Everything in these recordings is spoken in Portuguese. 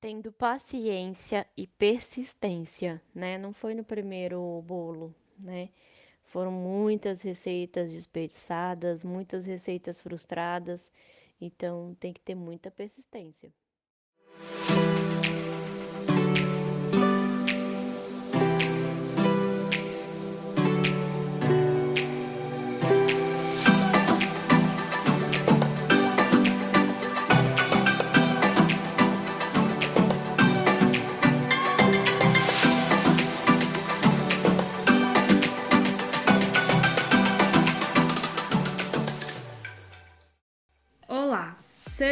Tendo paciência e persistência, né? Não foi no primeiro bolo, né? Foram muitas receitas desperdiçadas, muitas receitas frustradas, então tem que ter muita persistência.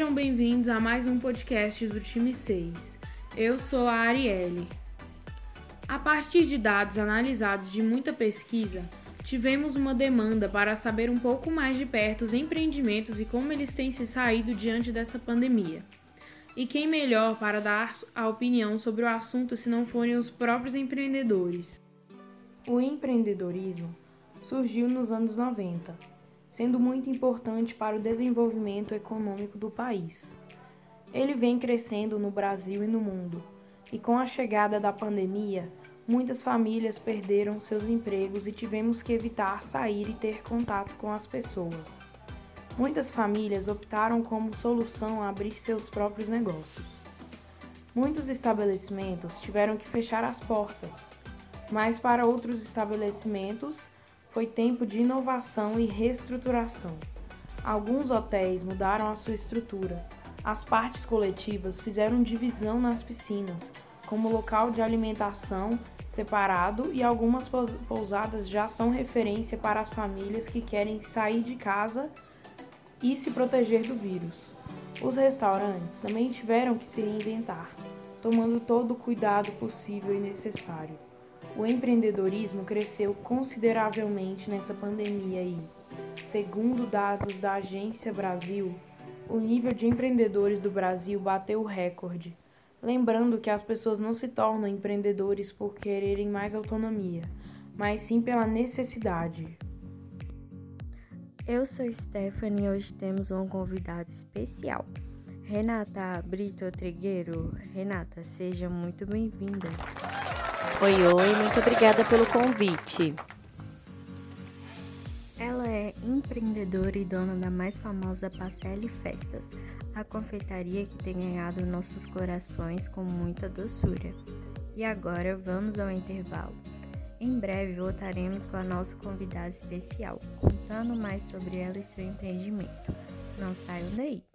Sejam bem-vindos a mais um podcast do time 6. Eu sou a Arielle. A partir de dados analisados de muita pesquisa, tivemos uma demanda para saber um pouco mais de perto os empreendimentos e como eles têm se saído diante dessa pandemia. E quem melhor para dar a opinião sobre o assunto se não forem os próprios empreendedores? O empreendedorismo surgiu nos anos 90 sendo muito importante para o desenvolvimento econômico do país. Ele vem crescendo no Brasil e no mundo, e com a chegada da pandemia, muitas famílias perderam seus empregos e tivemos que evitar sair e ter contato com as pessoas. Muitas famílias optaram como solução abrir seus próprios negócios. Muitos estabelecimentos tiveram que fechar as portas, mas para outros estabelecimentos foi tempo de inovação e reestruturação. Alguns hotéis mudaram a sua estrutura. As partes coletivas fizeram divisão nas piscinas, como local de alimentação separado, e algumas pousadas já são referência para as famílias que querem sair de casa e se proteger do vírus. Os restaurantes também tiveram que se reinventar, tomando todo o cuidado possível e necessário. O empreendedorismo cresceu consideravelmente nessa pandemia e, segundo dados da Agência Brasil, o nível de empreendedores do Brasil bateu o recorde. Lembrando que as pessoas não se tornam empreendedores por quererem mais autonomia, mas sim pela necessidade. Eu sou Stephanie e hoje temos um convidado especial. Renata Brito Trigueiro. Renata, seja muito bem-vinda. Oi, oi, muito obrigada pelo convite. Ela é empreendedora e dona da mais famosa Pacelli Festas, a confeitaria que tem ganhado nossos corações com muita doçura. E agora vamos ao intervalo. Em breve voltaremos com a nossa convidada especial, contando mais sobre ela e seu empreendimento. Não saiam daí!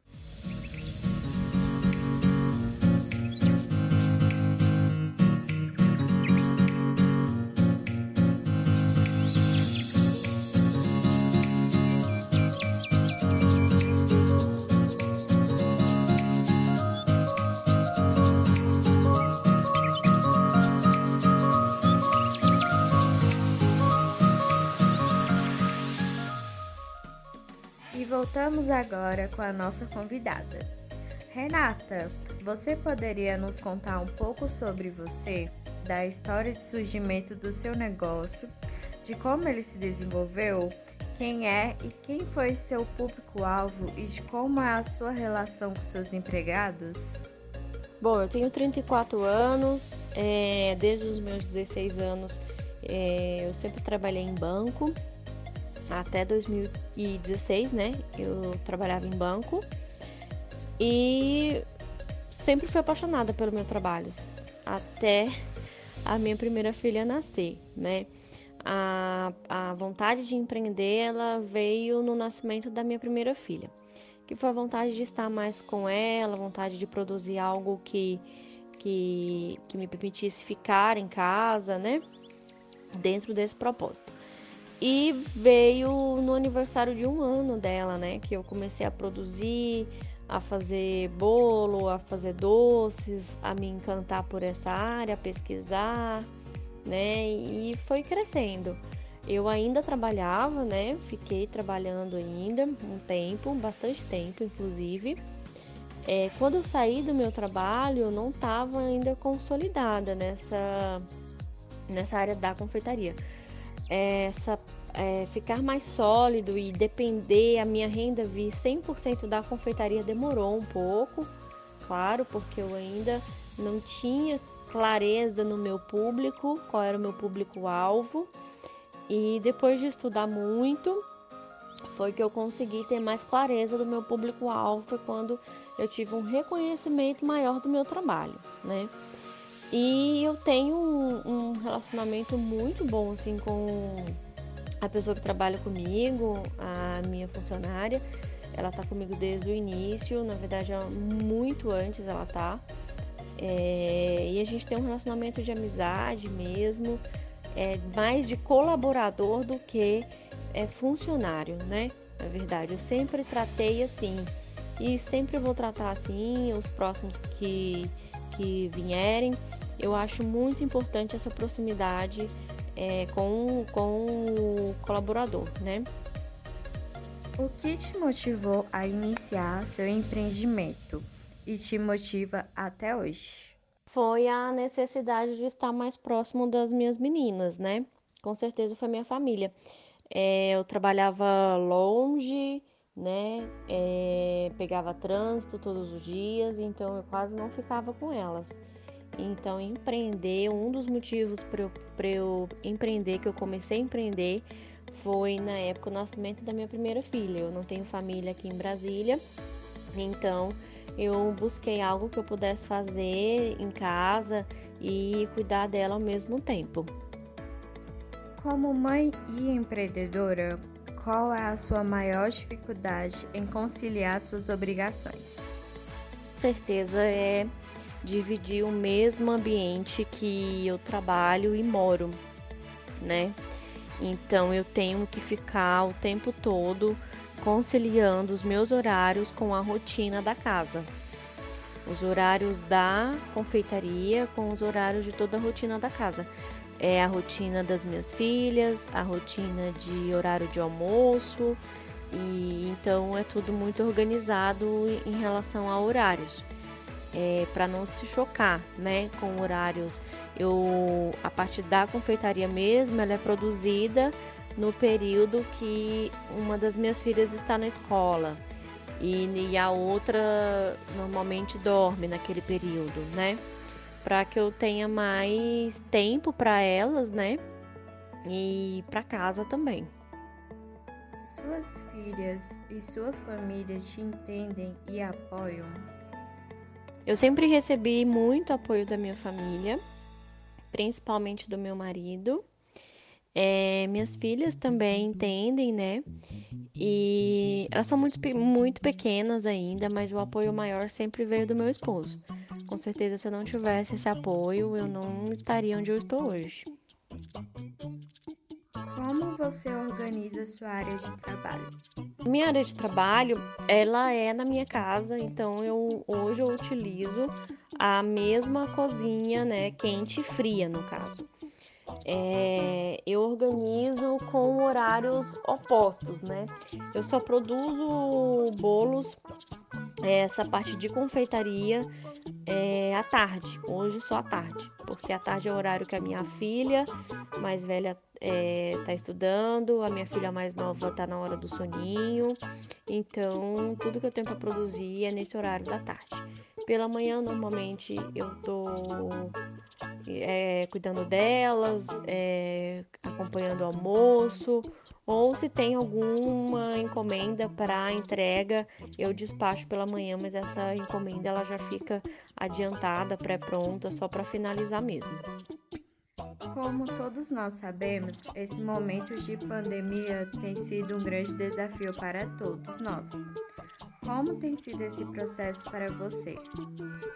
Voltamos agora com a nossa convidada. Renata, você poderia nos contar um pouco sobre você, da história de surgimento do seu negócio, de como ele se desenvolveu, quem é e quem foi seu público-alvo e de como é a sua relação com seus empregados? Bom, eu tenho 34 anos, é, desde os meus 16 anos é, eu sempre trabalhei em banco, até 2016, né? Eu trabalhava em banco e sempre fui apaixonada pelo meu trabalho, até a minha primeira filha nascer, né? A, a vontade de empreender ela veio no nascimento da minha primeira filha, que foi a vontade de estar mais com ela, vontade de produzir algo que, que, que me permitisse ficar em casa, né? Dentro desse propósito. E veio no aniversário de um ano dela, né? Que eu comecei a produzir, a fazer bolo, a fazer doces, a me encantar por essa área, a pesquisar, né? E foi crescendo. Eu ainda trabalhava, né? Fiquei trabalhando ainda um tempo, bastante tempo, inclusive. É, quando eu saí do meu trabalho, eu não estava ainda consolidada nessa, nessa área da confeitaria essa é, ficar mais sólido e depender a minha renda vir 100% da confeitaria demorou um pouco, claro, porque eu ainda não tinha clareza no meu público, qual era o meu público-alvo. E depois de estudar muito, foi que eu consegui ter mais clareza do meu público-alvo, foi quando eu tive um reconhecimento maior do meu trabalho, né? E eu tenho um, um relacionamento muito bom assim com a pessoa que trabalha comigo, a minha funcionária. Ela tá comigo desde o início, na verdade, muito antes ela tá. É, e a gente tem um relacionamento de amizade mesmo, é, mais de colaborador do que é, funcionário, né? Na verdade, eu sempre tratei assim e sempre vou tratar assim os próximos que, que vierem. Eu acho muito importante essa proximidade é, com, com o colaborador, né? O que te motivou a iniciar seu empreendimento e te motiva até hoje? Foi a necessidade de estar mais próximo das minhas meninas, né? Com certeza foi minha família. É, eu trabalhava longe, né? É, pegava trânsito todos os dias, então eu quase não ficava com elas. Então, empreender, um dos motivos para eu, eu empreender, que eu comecei a empreender, foi na época o nascimento da minha primeira filha. Eu não tenho família aqui em Brasília, então eu busquei algo que eu pudesse fazer em casa e cuidar dela ao mesmo tempo. Como mãe e empreendedora, qual é a sua maior dificuldade em conciliar suas obrigações? Certeza é dividir o mesmo ambiente que eu trabalho e moro, né? Então eu tenho que ficar o tempo todo conciliando os meus horários com a rotina da casa. Os horários da confeitaria com os horários de toda a rotina da casa. É a rotina das minhas filhas, a rotina de horário de almoço, e então é tudo muito organizado em relação a horários é, para não se chocar, né, com horários. Eu a parte da confeitaria mesmo, ela é produzida no período que uma das minhas filhas está na escola e, e a outra normalmente dorme naquele período, né? Para que eu tenha mais tempo para elas, né? E para casa também. Suas filhas e sua família te entendem e apoiam? Eu sempre recebi muito apoio da minha família, principalmente do meu marido. É, minhas filhas também entendem, né? E elas são muito, muito pequenas ainda, mas o apoio maior sempre veio do meu esposo. Com certeza, se eu não tivesse esse apoio, eu não estaria onde eu estou hoje. Como você organiza sua área de trabalho? Minha área de trabalho, ela é na minha casa, então eu hoje eu utilizo a mesma cozinha, né, quente e fria no caso. É, eu organizo com horários opostos, né? Eu só produzo bolos, essa parte de confeitaria, é, à tarde. Hoje só à tarde, porque à tarde é o horário que a minha filha mais velha está é, estudando, a minha filha mais nova está na hora do soninho. Então, tudo que eu tenho para produzir é nesse horário da tarde. Pela manhã, normalmente, eu tô é, cuidando delas, é, acompanhando o almoço, ou se tem alguma encomenda para entrega, eu despacho pela manhã, mas essa encomenda ela já fica adiantada, pré-pronta, só para finalizar mesmo. Como todos nós sabemos, esse momento de pandemia tem sido um grande desafio para todos nós. Como tem sido esse processo para você?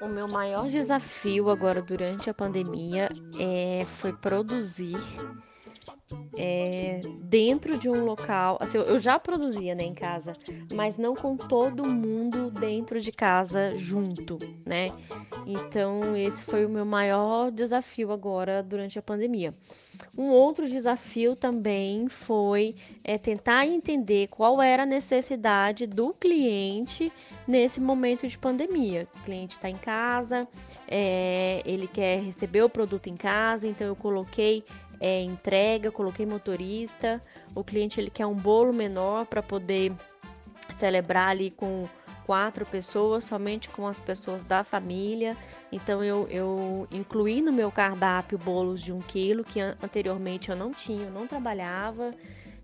O meu maior desafio agora durante a pandemia é, foi produzir é, dentro de um local. Assim, eu já produzia né, em casa, mas não com todo mundo dentro de casa junto, né? Então, esse foi o meu maior desafio agora durante a pandemia. Um outro desafio também foi é, tentar entender qual era a necessidade do cliente nesse momento de pandemia. O cliente está em casa, é, ele quer receber o produto em casa, então eu coloquei é, entrega, coloquei motorista. O cliente ele quer um bolo menor para poder celebrar ali com, quatro pessoas, somente com as pessoas da família. Então eu, eu incluí no meu cardápio bolos de um quilo, que anteriormente eu não tinha, eu não trabalhava.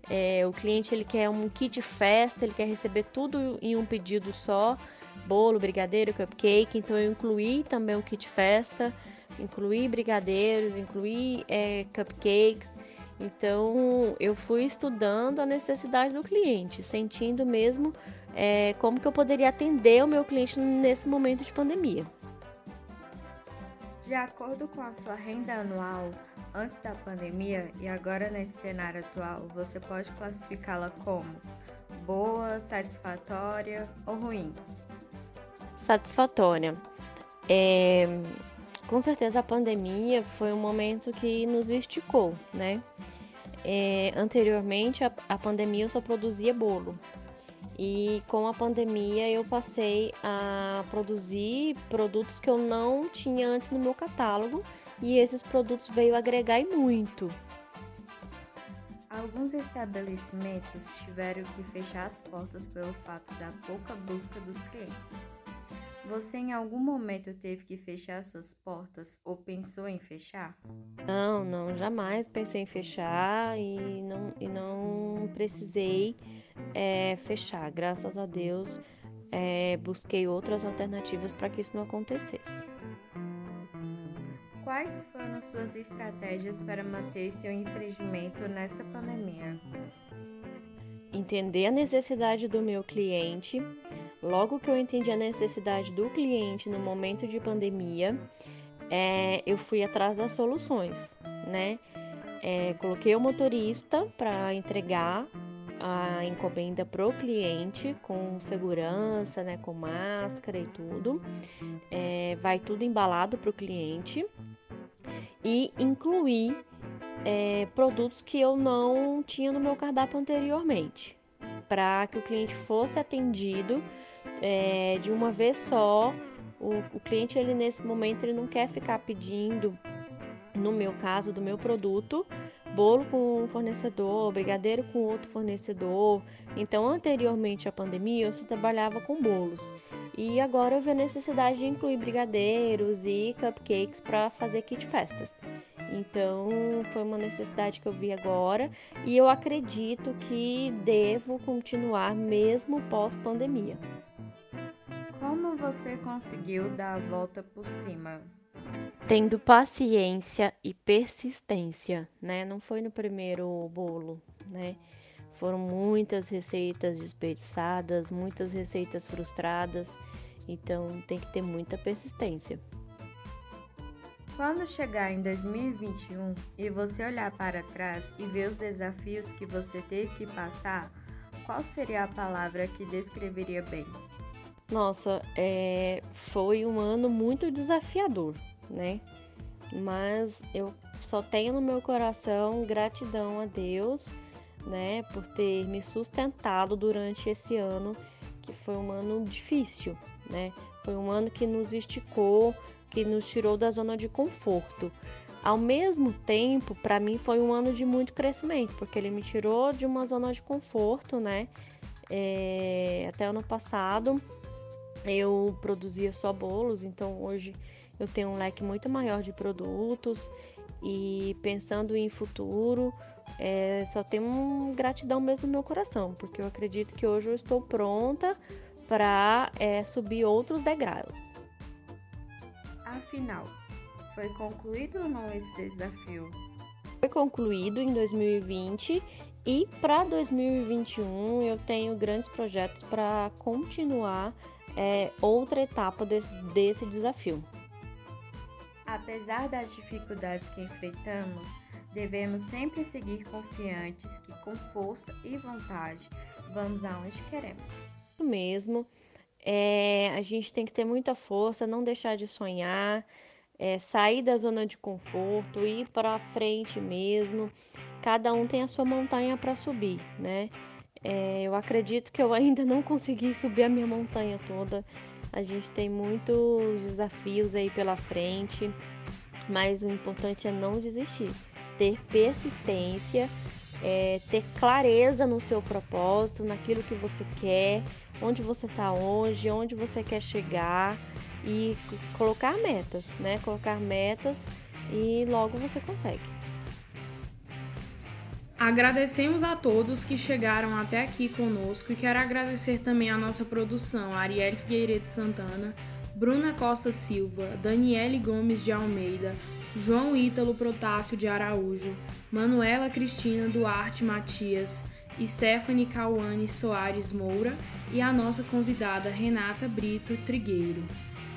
É, o cliente ele quer um kit festa, ele quer receber tudo em um pedido só, bolo, brigadeiro, cupcake. Então eu incluí também o kit festa, incluí brigadeiros, incluí é, cupcakes. Então eu fui estudando a necessidade do cliente, sentindo mesmo é, como que eu poderia atender o meu cliente nesse momento de pandemia. De acordo com a sua renda anual, antes da pandemia e agora nesse cenário atual, você pode classificá-la como boa, satisfatória ou ruim? Satisfatória. É, com certeza a pandemia foi um momento que nos esticou, né? É, anteriormente a, a pandemia eu só produzia bolo, e com a pandemia eu passei a produzir produtos que eu não tinha antes no meu catálogo e esses produtos veio agregar e muito. Alguns estabelecimentos tiveram que fechar as portas pelo fato da pouca busca dos clientes. Você em algum momento teve que fechar suas portas ou pensou em fechar? Não, não, jamais pensei em fechar e não, e não precisei é, fechar. Graças a Deus, é, busquei outras alternativas para que isso não acontecesse. Quais foram suas estratégias para manter seu empreendimento nesta pandemia? Entender a necessidade do meu cliente Logo que eu entendi a necessidade do cliente no momento de pandemia, é, eu fui atrás das soluções, né? É, coloquei o motorista para entregar a encomenda pro cliente com segurança, né, com máscara e tudo. É, vai tudo embalado pro cliente e incluir é, produtos que eu não tinha no meu cardápio anteriormente, para que o cliente fosse atendido é, de uma vez só. O, o cliente, ele nesse momento, ele não quer ficar pedindo, no meu caso, do meu produto, bolo com um fornecedor, brigadeiro com outro fornecedor. Então, anteriormente à pandemia, eu só trabalhava com bolos. E agora eu vi a necessidade de incluir brigadeiros e cupcakes para fazer kit festas. Então, foi uma necessidade que eu vi agora e eu acredito que devo continuar mesmo pós-pandemia. Como você conseguiu dar a volta por cima? Tendo paciência e persistência, né? Não foi no primeiro bolo, né? Foram muitas receitas desperdiçadas, muitas receitas frustradas, então tem que ter muita persistência. Quando chegar em 2021 e você olhar para trás e ver os desafios que você teve que passar, qual seria a palavra que descreveria bem? Nossa, é, foi um ano muito desafiador, né? Mas eu só tenho no meu coração gratidão a Deus, né, por ter me sustentado durante esse ano, que foi um ano difícil, né? Foi um ano que nos esticou, que nos tirou da zona de conforto. Ao mesmo tempo, para mim foi um ano de muito crescimento, porque ele me tirou de uma zona de conforto, né? É, até ano passado eu produzia só bolos, então hoje eu tenho um leque muito maior de produtos e pensando em futuro, é, só tenho gratidão mesmo no meu coração, porque eu acredito que hoje eu estou pronta para é, subir outros degraus. Afinal, foi concluído ou não esse desafio? Foi concluído em 2020 e para 2021 eu tenho grandes projetos para continuar é, outra etapa desse, desse desafio. Apesar das dificuldades que enfrentamos, devemos sempre seguir confiantes que, com força e vontade, vamos aonde queremos. Isso mesmo. É, a gente tem que ter muita força, não deixar de sonhar, é, sair da zona de conforto, ir para frente mesmo. Cada um tem a sua montanha para subir, né? É, eu acredito que eu ainda não consegui subir a minha montanha toda. A gente tem muitos desafios aí pela frente, mas o importante é não desistir, ter persistência, é, ter clareza no seu propósito, naquilo que você quer, onde você está hoje, onde você quer chegar e colocar metas, né? Colocar metas e logo você consegue. Agradecemos a todos que chegaram até aqui conosco e quero agradecer também a nossa produção, Arielle Figueiredo Santana, Bruna Costa Silva, Daniele Gomes de Almeida, João Ítalo Protássio de Araújo, Manuela Cristina Duarte Matias, Stephanie Cauane Soares Moura e a nossa convidada Renata Brito Trigueiro.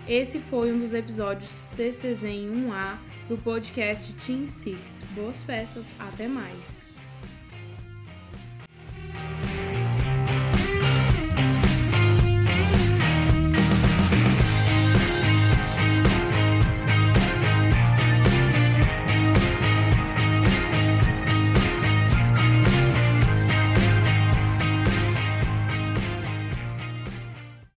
Esse foi um dos episódios TCZ em 1A do podcast Team Six. Boas festas, até mais!